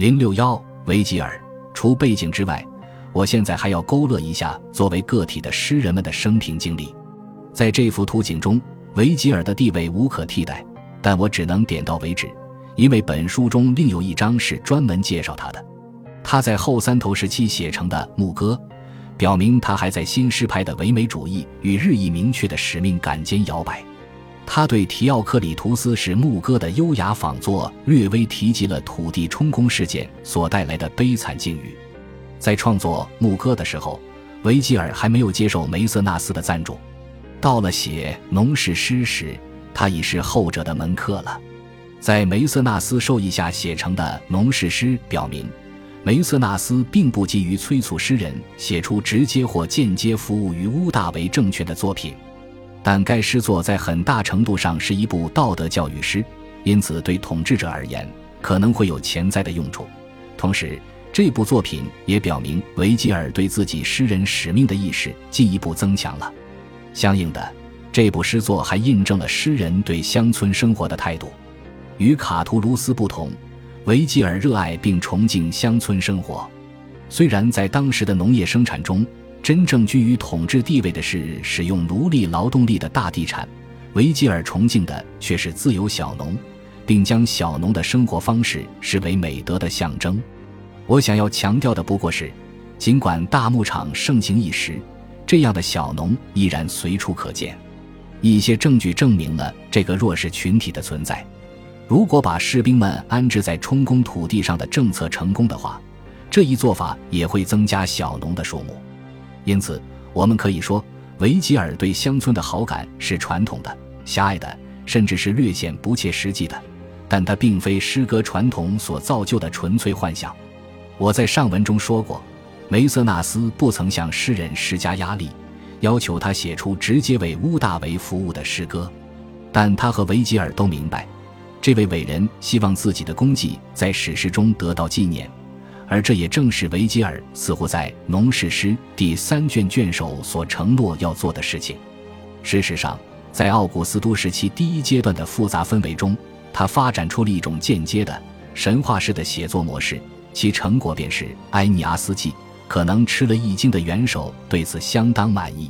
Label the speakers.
Speaker 1: 零六幺维吉尔，除背景之外，我现在还要勾勒一下作为个体的诗人们的生平经历。在这幅图景中，维吉尔的地位无可替代，但我只能点到为止，因为本书中另有一章是专门介绍他的。他在后三头时期写成的《牧歌》，表明他还在新诗派的唯美主义与日益明确的使命感间摇摆。他对提奥克里图斯是牧歌的优雅仿作略微提及了土地充公事件所带来的悲惨境遇。在创作牧歌的时候，维吉尔还没有接受梅瑟纳斯的赞助。到了写农事诗时，他已是后者的门客了。在梅瑟纳斯授意下写成的农事诗表明，梅瑟纳斯并不急于催促诗人写出直接或间接服务于乌大维政权的作品。但该诗作在很大程度上是一部道德教育诗，因此对统治者而言可能会有潜在的用处。同时，这部作品也表明维吉尔对自己诗人使命的意识进一步增强了。相应的，这部诗作还印证了诗人对乡村生活的态度。与卡图卢斯不同，维吉尔热爱并崇敬乡村生活。虽然在当时的农业生产中，真正居于统治地位的是使用奴隶劳动力的大地产，维吉尔崇敬的却是自由小农，并将小农的生活方式视为美德的象征。我想要强调的不过是，尽管大牧场盛行一时，这样的小农依然随处可见。一些证据证明了这个弱势群体的存在。如果把士兵们安置在充公土地上的政策成功的话，这一做法也会增加小农的数目。因此，我们可以说，维吉尔对乡村的好感是传统的、狭隘的，甚至是略显不切实际的。但它并非诗歌传统所造就的纯粹幻想。我在上文中说过，梅瑟纳斯不曾向诗人施加压力，要求他写出直接为乌大维服务的诗歌。但他和维吉尔都明白，这位伟人希望自己的功绩在史诗中得到纪念。而这也正是维吉尔似乎在《农事诗》第三卷卷首所承诺要做的事情。事实上，在奥古斯都时期第一阶段的复杂氛围中，他发展出了一种间接的神话式的写作模式，其成果便是《埃尼阿斯纪》。可能吃了一惊的元首对此相当满意。